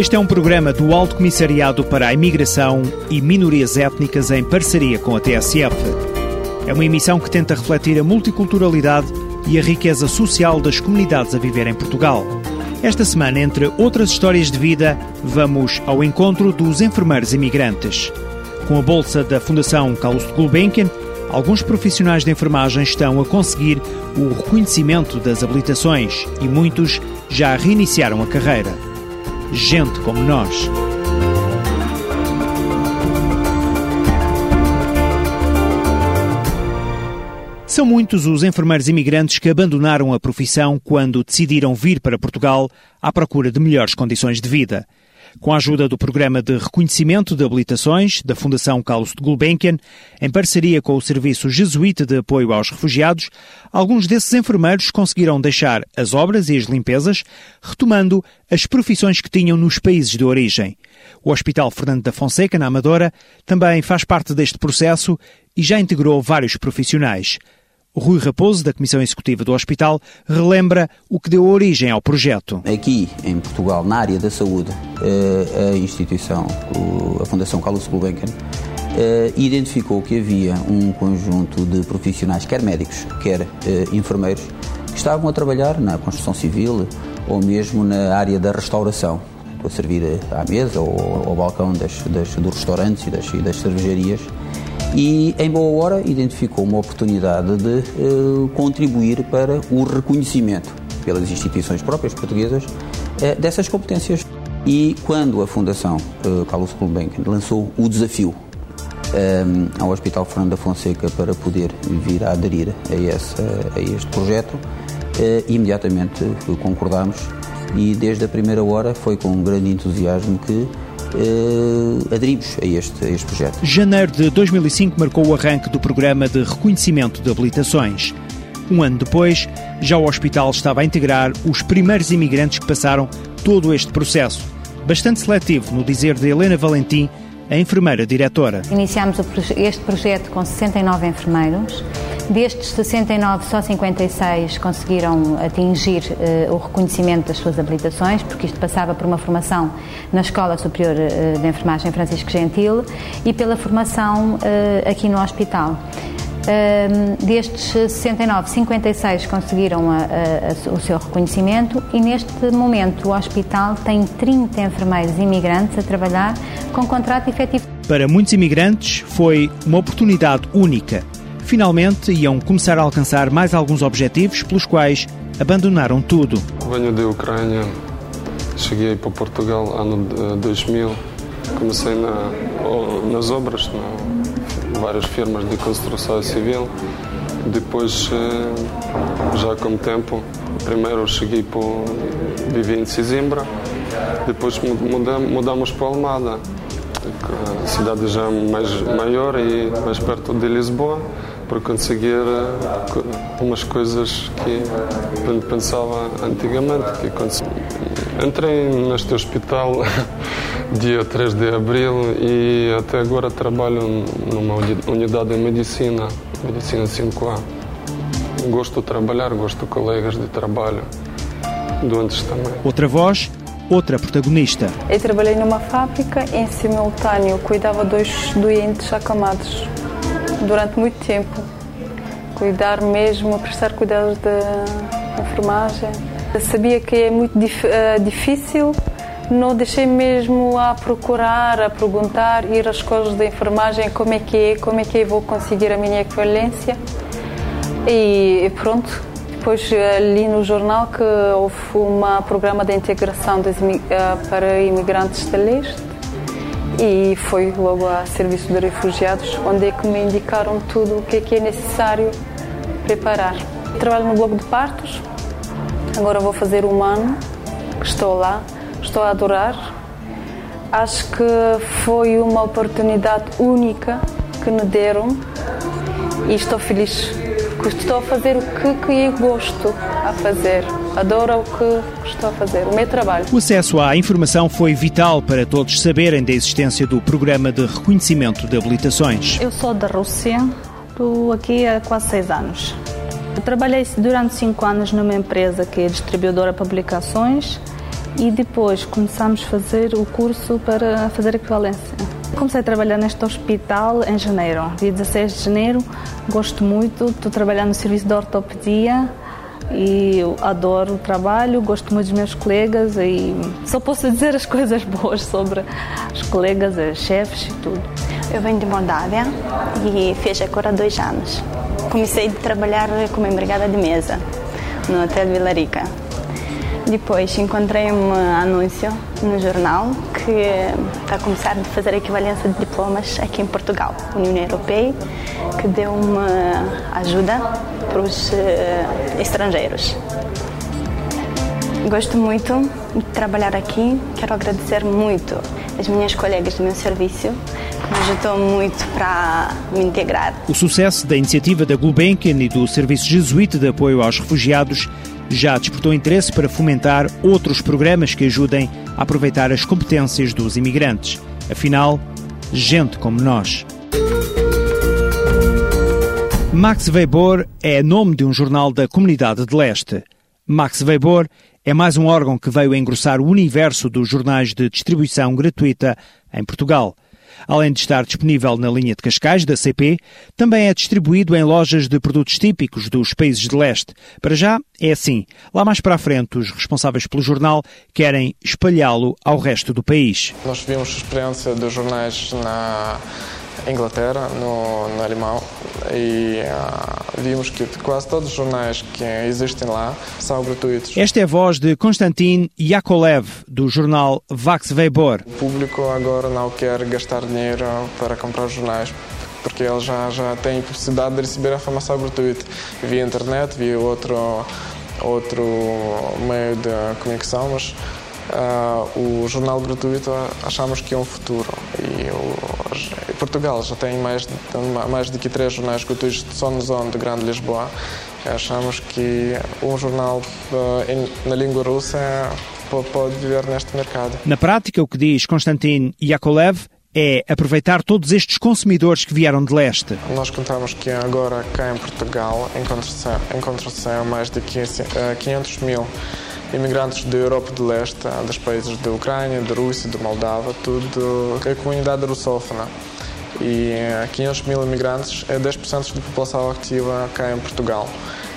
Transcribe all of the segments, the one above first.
Este é um programa do Alto Comissariado para a Imigração e Minorias Étnicas em parceria com a TSF. É uma emissão que tenta refletir a multiculturalidade e a riqueza social das comunidades a viver em Portugal. Esta semana, entre outras histórias de vida, vamos ao encontro dos enfermeiros imigrantes. Com a bolsa da Fundação Carlos Gulbenkian, alguns profissionais de enfermagem estão a conseguir o reconhecimento das habilitações e muitos já reiniciaram a carreira gente como nós. São muitos os enfermeiros imigrantes que abandonaram a profissão quando decidiram vir para Portugal à procura de melhores condições de vida. Com a ajuda do Programa de Reconhecimento de Habilitações da Fundação Carlos de Gulbenkian, em parceria com o Serviço Jesuíta de Apoio aos Refugiados, alguns desses enfermeiros conseguiram deixar as obras e as limpezas, retomando as profissões que tinham nos países de origem. O Hospital Fernando da Fonseca, na Amadora, também faz parte deste processo e já integrou vários profissionais. Rui Raposo, da Comissão Executiva do Hospital, relembra o que deu origem ao projeto. Aqui em Portugal, na área da saúde, eh, a instituição, a Fundação Carlos Gulbenkian, eh, identificou que havia um conjunto de profissionais, quer médicos, quer eh, enfermeiros, que estavam a trabalhar na construção civil ou mesmo na área da restauração, a servir à mesa ou ao balcão das, das, dos restaurantes e das, e das cervejarias e, em boa hora, identificou uma oportunidade de uh, contribuir para o reconhecimento pelas instituições próprias portuguesas uh, dessas competências. E quando a Fundação uh, Carlos Gulbenkian lançou o desafio um, ao Hospital Fernando da Fonseca para poder vir a aderir a, essa, a este projeto, imediatamente concordámos e desde a primeira hora foi com um grande entusiasmo que uh, aderimos a este, a este projeto. Janeiro de 2005 marcou o arranque do programa de reconhecimento de habilitações. Um ano depois, já o hospital estava a integrar os primeiros imigrantes que passaram todo este processo. Bastante seletivo, no dizer de Helena Valentim, a enfermeira diretora. Iniciámos este projeto com 69 enfermeiros Destes 69, só 56 conseguiram atingir uh, o reconhecimento das suas habilitações, porque isto passava por uma formação na Escola Superior uh, de Enfermagem Francisco Gentil e pela formação uh, aqui no hospital. destes 69, 56 conseguiram a, a, a, o seu reconhecimento e neste momento o hospital tem 30 enfermeiros imigrantes a trabalhar com contrato efetivo. Para muitos imigrantes foi uma oportunidade única finalmente iam começar a alcançar mais alguns objetivos pelos quais abandonaram tudo. Venho da Ucrânia, cheguei para Portugal ano 2000, comecei na, nas obras, na, várias firmas de construção civil. Depois, eh, já com o tempo, primeiro cheguei para vivi em depois mudamos, para Almada, a cidade já mais maior e mais perto de Lisboa para conseguir eh, umas coisas que pensava antigamente. Que Entrei neste hospital dia 3 de abril e até agora trabalho numa unidade de medicina, medicina 5A. Gosto de trabalhar, gosto de colegas de trabalho, doentes também. Outra voz, outra protagonista. Eu trabalhei numa fábrica, em simultâneo cuidava dois doentes acamados durante muito tempo. Cuidar mesmo, prestar cuidados da enfermagem. Sabia que é muito dif uh, difícil, não deixei mesmo a procurar, a perguntar, ir às escolas de enfermagem como é que é, como é que eu vou conseguir a minha equivalência. E pronto, depois li no jornal que houve um programa de integração uh, para imigrantes de leste e foi logo a serviço de refugiados, onde é que me indicaram tudo o que é que é necessário preparar. Trabalho no bloco de partos, agora vou fazer um ano estou lá, estou a adorar. Acho que foi uma oportunidade única que me deram e estou feliz porque estou a fazer o que, que eu gosto a fazer. Adoro o que estou a fazer, o meu trabalho. O acesso à informação foi vital para todos saberem da existência do programa de reconhecimento de habilitações. Eu sou da Rússia, estou aqui há quase seis anos. Eu trabalhei durante cinco anos numa empresa que é distribuidora de publicações e depois começamos a fazer o curso para fazer equivalência. Comecei a trabalhar neste hospital em janeiro, dia 16 de janeiro. Gosto muito, estou trabalhando no serviço de ortopedia e adoro o trabalho, gosto muito dos meus colegas e só posso dizer as coisas boas sobre os colegas, os chefes e tudo. Eu venho de Moldávia e fiz agora dois anos. Comecei a trabalhar como empregada de mesa no Hotel Vila Rica. Depois encontrei um anúncio no jornal que está a começar a fazer a equivalência de diplomas aqui em Portugal, União Europeia, que deu uma ajuda para os uh, estrangeiros. Gosto muito de trabalhar aqui, quero agradecer muito as minhas colegas do meu serviço, me ajudou muito para me integrar. O sucesso da iniciativa da Gulbenkian e do Serviço Jesuíta de Apoio aos Refugiados já despertou interesse para fomentar outros programas que ajudem a aproveitar as competências dos imigrantes. Afinal, gente como nós. Max Weber é nome de um jornal da Comunidade de Leste. Max Weber é mais um órgão que veio engrossar o universo dos jornais de distribuição gratuita em Portugal. Além de estar disponível na linha de Cascais da CP, também é distribuído em lojas de produtos típicos dos países de leste. Para já é assim. Lá mais para a frente, os responsáveis pelo jornal querem espalhá-lo ao resto do país. Nós a experiência dos jornais na Inglaterra, no, no alemão, e uh, vimos que quase todos os jornais que existem lá são gratuitos. Esta é a voz de Konstantin Yakolev, do jornal Vax Weber. O público agora não quer gastar dinheiro para comprar jornais porque ele já, já tem possibilidade de receber a informação gratuita via internet, via outro, outro meio de comunicação, mas Uh, o jornal gratuito achamos que é um futuro e o, Portugal já tem mais mais de que três jornais gratuitos só na zona de Grande Lisboa achamos que um jornal em, na língua russa pode viver neste mercado. Na prática, o que diz Konstantin Yakolev é aproveitar todos estes consumidores que vieram de leste. Nós contamos que agora cá em Portugal encontram-se mais de 500 uh, mil imigrantes da Europa do Leste, dos países da Ucrânia, da Rússia, da Moldávia, tudo a comunidade russófona. E 500 mil imigrantes é 10% da população ativa cá em Portugal.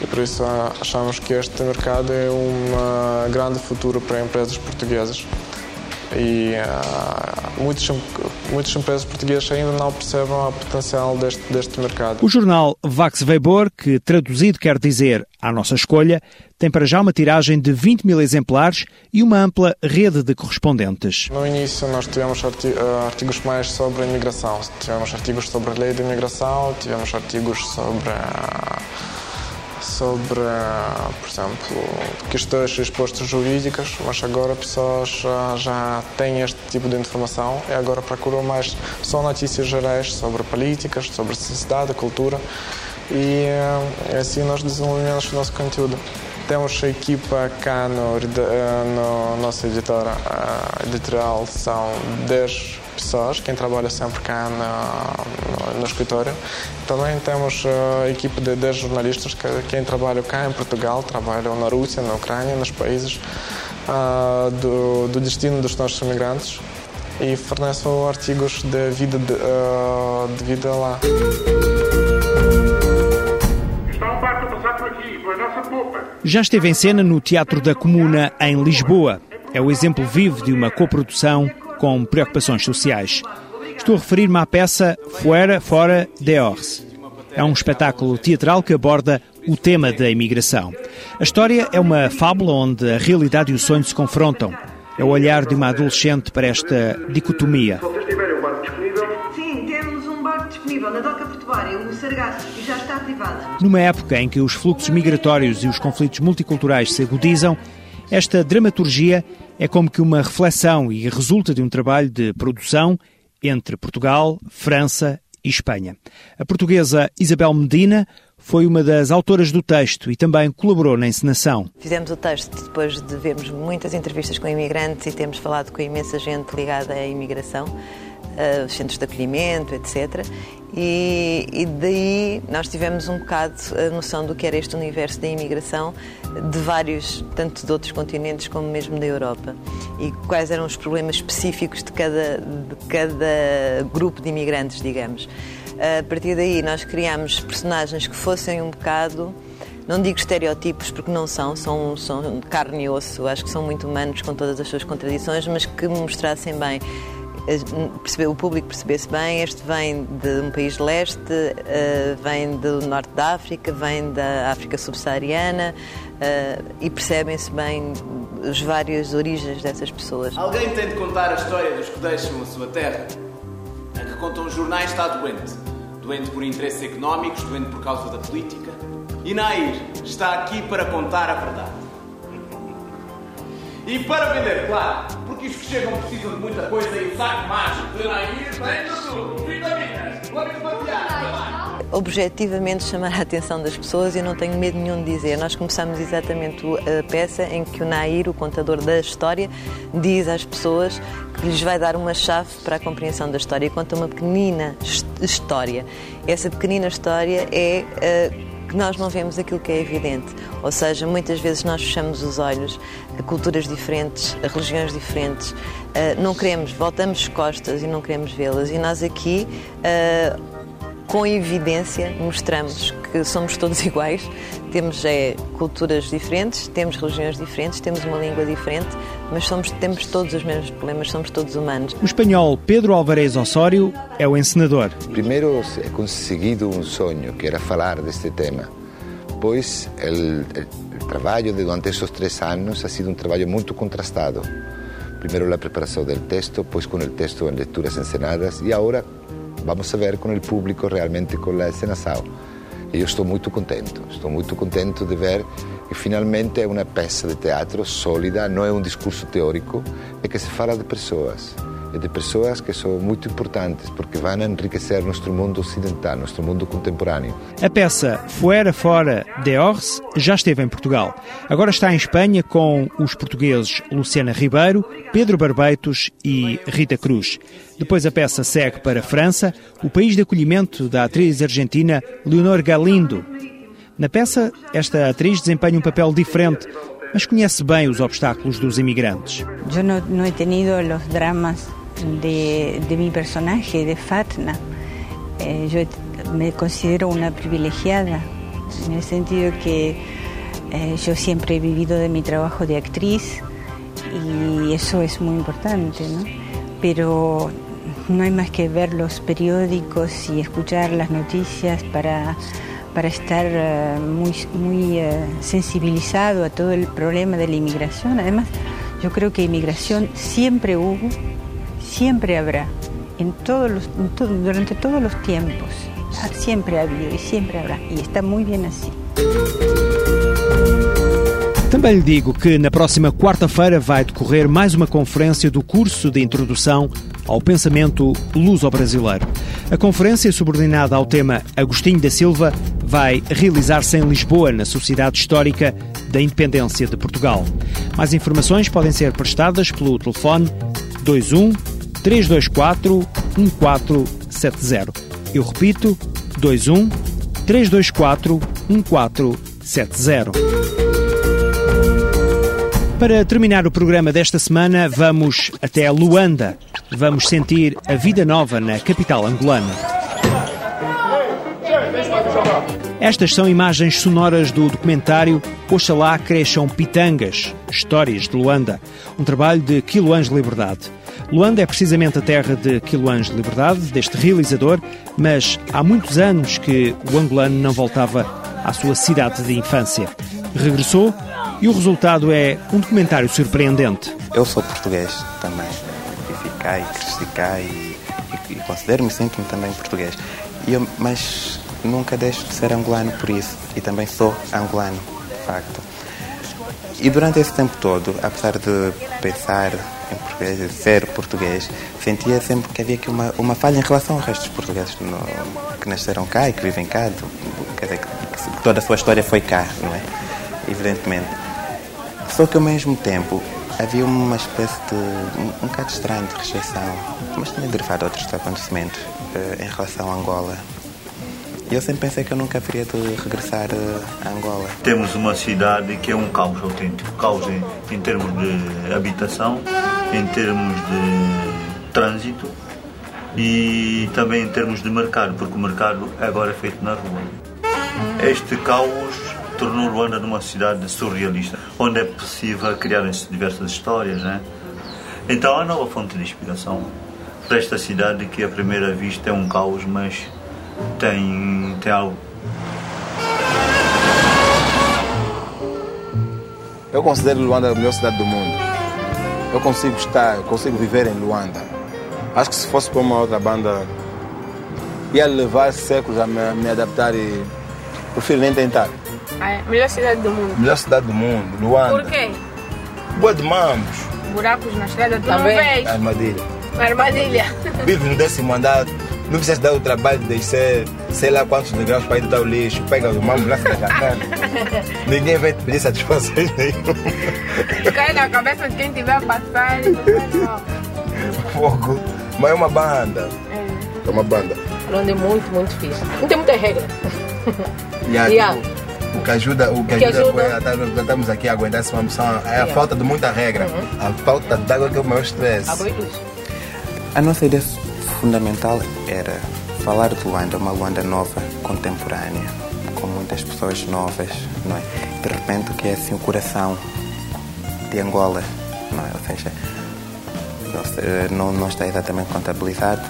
E por isso achamos que este mercado é um grande futuro para empresas portuguesas e uh, muitos, muitas empresas portuguesas ainda não percebem o potencial deste, deste mercado. O jornal Vax Weber, que traduzido quer dizer à nossa escolha, tem para já uma tiragem de 20 mil exemplares e uma ampla rede de correspondentes. No início nós tivemos ah, artigos mais sobre a imigração, tivemos artigos sobre a lei da imigração, tivemos artigos sobre a sobre, por exemplo, questões expostas jurídicas, mas agora pessoas já, têm este tipo de informação e agora procuram mais só notícias gerais sobre políticas, sobre sociedade, cultura e eh, assim nós desenvolvemos o nosso conteúdo. Temos a equipa cá no, eh, no nossa editora editorial, são 10 pessoas, quem trabalha sempre cá no, no, no escritório. Também temos a equipe de 10 jornalistas, que, quem trabalha cá em Portugal, trabalham na Rússia, na Ucrânia, nos países uh, do, do, destino dos nossos imigrantes e fornecem artigos de vida, de, uh, de vida lá. Já esteve em cena no Teatro da Comuna, em Lisboa. É o exemplo vivo de uma coprodução com preocupações sociais. Estou a referir-me à peça Fuera, Fora, Dehors. É um espetáculo teatral que aborda o tema da imigração. A história é uma fábula onde a realidade e o sonho se confrontam. É o olhar de uma adolescente para esta dicotomia. Sim, temos um barco disponível na Doca Portuária, o Sargasso, está. Numa época em que os fluxos migratórios e os conflitos multiculturais se agudizam, esta dramaturgia é como que uma reflexão e resulta de um trabalho de produção entre Portugal, França e Espanha. A portuguesa Isabel Medina foi uma das autoras do texto e também colaborou na encenação. Fizemos o texto depois de vermos muitas entrevistas com imigrantes e temos falado com imensa gente ligada à imigração, uh, os centros de acolhimento, etc. E, e, daí nós tivemos um bocado a noção do que era este universo da imigração de vários, tanto de outros continentes como mesmo da Europa. E quais eram os problemas específicos de cada, de cada grupo de imigrantes, digamos. A partir daí nós criámos personagens que fossem um bocado, não digo estereótipos porque não são, são, são carne e osso, acho que são muito humanos com todas as suas contradições, mas que mostrassem bem o público percebesse bem, este vem de um país leste, uh, vem do norte da África, vem da África subsaariana uh, e percebem-se bem as várias origens dessas pessoas. Alguém tem de contar a história dos que deixam a sua terra? A que contam os jornais está doente. Doente por interesses económicos, doente por causa da política. E Nair está aqui para contar a verdade. E para vender, claro, os que chegam precisam de muita coisa e o saco de Nair tudo. Objetivamente chamar a atenção das pessoas e não tenho medo nenhum de dizer. Nós começamos exatamente a peça em que o Nair, o contador da história, diz às pessoas que lhes vai dar uma chave para a compreensão da história e conta uma pequenina história. Essa pequenina história é uh, nós não vemos aquilo que é evidente. Ou seja, muitas vezes nós fechamos os olhos a culturas diferentes, a religiões diferentes, eh, não queremos, voltamos costas e não queremos vê-las. E nós aqui, eh, com evidência, mostramos que somos todos iguais, temos é, culturas diferentes, temos religiões diferentes, temos uma língua diferente, mas somos, temos todos os mesmos problemas, somos todos humanos. O espanhol Pedro Alvarez Osório é o encenador. Primeiro he conseguido um sonho, que era falar deste tema. Pois o trabalho durante esses três anos ha sido um trabalho muito contrastado. Primeiro a preparação do texto, depois com o texto em leituras encenadas e agora vamos a ver com o público realmente com a encenação. E eu estou muito contente, estou muito contente de ver finalmente é uma peça de teatro sólida, não é um discurso teórico, é que se fala de pessoas. E de pessoas que são muito importantes porque vão enriquecer nosso mundo ocidental, nosso mundo contemporâneo. A peça Fuera Fora de Ors já esteve em Portugal. Agora está em Espanha com os portugueses Luciana Ribeiro, Pedro Barbeitos e Rita Cruz. Depois a peça segue para a França, o país de acolhimento da atriz argentina Leonor Galindo. Na peça, esta atriz desempenha um papel diferente, mas conhece bem os obstáculos dos imigrantes. Eu não, não he tenido os dramas de, de mi personaje, de Fatna. Eh, yo me considero una privilegiada el sentido que eh, yo siempre he vivido de mi trabajo de actriz y eso es muy importante, ¿no? Pero no hay más que ver los periódicos y escuchar las noticias para, para estar uh, muy, muy uh, sensibilizado a todo el problema de la inmigración. Además, yo creo que inmigración siempre hubo siempre habrá, en todos los, en todo, durante todos los tiempos. Siempre ha habido e sempre haverá. E está muito bem assim. Também lhe digo que na próxima quarta-feira vai decorrer mais uma conferência do curso de introdução ao pensamento luso-brasileiro. A conferência, subordinada ao tema Agostinho da Silva, vai realizar-se em Lisboa, na Sociedade Histórica da Independência de Portugal. Mais informações podem ser prestadas pelo telefone 21 324 1470. Eu repito, 21 324 1470. Para terminar o programa desta semana, vamos até Luanda. Vamos sentir a vida nova na capital angolana. Estas são imagens sonoras do documentário Oxalá Cresçam Pitangas, Histórias de Luanda, um trabalho de Quiloãs de Liberdade. Luanda é precisamente a terra de Quiloãs de Liberdade, deste realizador, mas há muitos anos que o angolano não voltava à sua cidade de infância. Regressou e o resultado é um documentário surpreendente. Eu sou português também. Cá e cresci cá e, e, e considero-me sempre também português. Eu, mas nunca deixo de ser angolano por isso. E também sou angolano, de facto. E durante esse tempo todo, apesar de pensar em português, ser português, sentia sempre que havia aqui uma, uma falha em relação ao resto dos portugueses no, que nasceram cá e que vivem cá, quer dizer, toda a sua história foi cá, não é? Evidentemente. Só que ao mesmo tempo havia uma espécie de. um, um bocado estranho de rejeição, mas também derivado de outros acontecimentos uh, em relação a Angola. Eu sempre pensei que eu nunca haveria de regressar uh, a Angola. Temos uma cidade que é um caos autêntico caos em, em termos de habitação, em termos de trânsito e também em termos de mercado, porque o mercado agora é feito na rua. Este caos tornou Luanda numa cidade surrealista, onde é possível criarem-se diversas histórias. Né? Então, a nova fonte de inspiração para esta cidade que, à primeira vista, é um caos, mas tem, tem algo. Eu considero Luanda a melhor cidade do mundo. Eu consigo estar, eu consigo viver em Luanda. Acho que se fosse para uma outra banda, ia levar séculos a me, me adaptar e prefiro nem tentar. É. melhor cidade do mundo. Melhor cidade do mundo, Luanda. Por quê? Boa de mambos. Buracos na estrada, tu Também. não vês? Armadilha. Armadilha. Vive no décimo andar, não precisa dar o trabalho de descer, sei lá quantos degraus para ir dar o lixo, pega o mambo, lança na jacana. Ninguém vai te pedir satisfações nenhuma. Cai na cabeça de quem tiver mal. Fogo. Mas é uma banda. É uma banda. Luanda é muito, muito fixe. Não tem muita regra. E a- Yeah. O que ajuda, o que O que ajuda, ajuda- foi a estar- nós estamos aqui a aguentar essa missão é a falta de muita regra. A falta de água que é o maior. Água e luz. A nossa ideia fundamental era falar de Luanda, uma Luanda nova, contemporânea, com muitas pessoas novas, não é? De repente, que é assim o coração de Angola, não é? Ou seja, não não, não está exatamente contabilizado,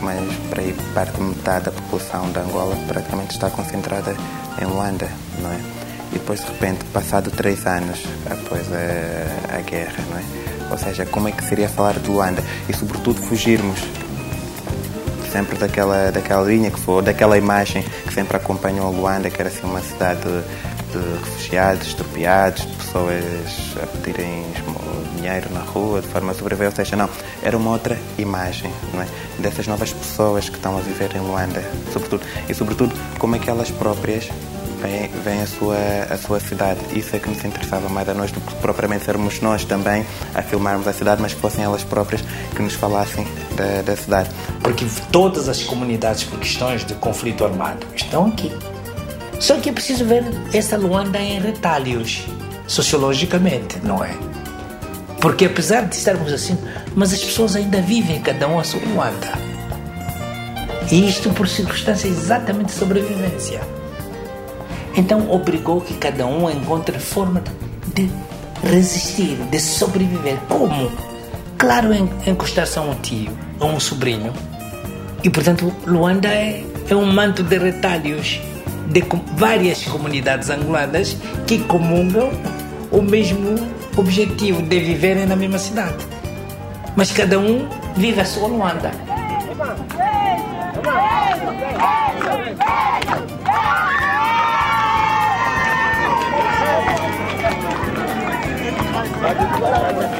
mas para aí parte de metade da população de Angola praticamente está concentrada em Luanda, não é? E depois, de repente, passado três anos após a, a guerra, não é? Ou seja, como é que seria falar de Luanda? E, sobretudo, fugirmos sempre daquela, daquela linha que foi, daquela imagem que sempre acompanhou Luanda, que era assim uma cidade de, refugiados, estropiados, de pessoas a pedirem dinheiro na rua de forma a sobreviver, ou seja, não, era uma outra imagem, não é? Dessas novas pessoas que estão a viver em Luanda, sobretudo, e sobretudo como é que elas próprias veem, veem a, sua, a sua cidade. Isso é que nos interessava mais a nós do que propriamente sermos nós também a filmarmos a cidade, mas que fossem elas próprias que nos falassem da, da cidade. Porque todas as comunidades, por questões de conflito armado, estão aqui. Só que é preciso ver essa Luanda em retalhos, sociologicamente, não é? Porque apesar de estarmos assim, mas as pessoas ainda vivem cada um a sua Luanda. E isto por circunstâncias exatamente de sobrevivência. Então obrigou que cada um encontre forma de resistir, de sobreviver. Como? Claro, en- encostar-se a um tio, a um sobrinho. E portanto, Luanda é, é um manto de retalhos de várias comunidades angolanas que comungam o mesmo objetivo de viverem na mesma cidade. Mas cada um vive a sua Luanda.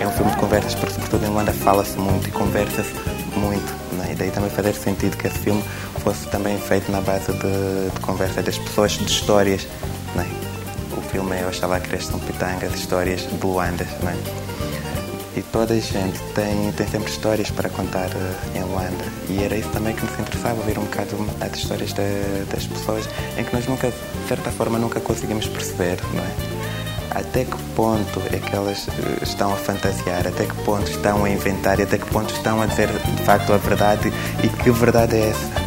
É um filme de conversas, porque sobretudo em Luanda fala-se muito e conversa-se muito. Daí também fazer sentido que esse filme fosse também feito na base de, de conversa das pessoas, de histórias. Né? O filme é Oxalá Cresce um Pitanga, de histórias de Luanda. Né? E toda a gente tem, tem sempre histórias para contar eh, em Luanda. E era isso também que nos interessava, ouvir um bocado as histórias da- das pessoas, em que nós nunca, de certa forma, nunca conseguimos perceber, não é? Até que ponto é que elas eh, estão a fantasiar, até que ponto estão a inventar? Até que ponto estão a dizer de facto a verdade? E que verdade é essa?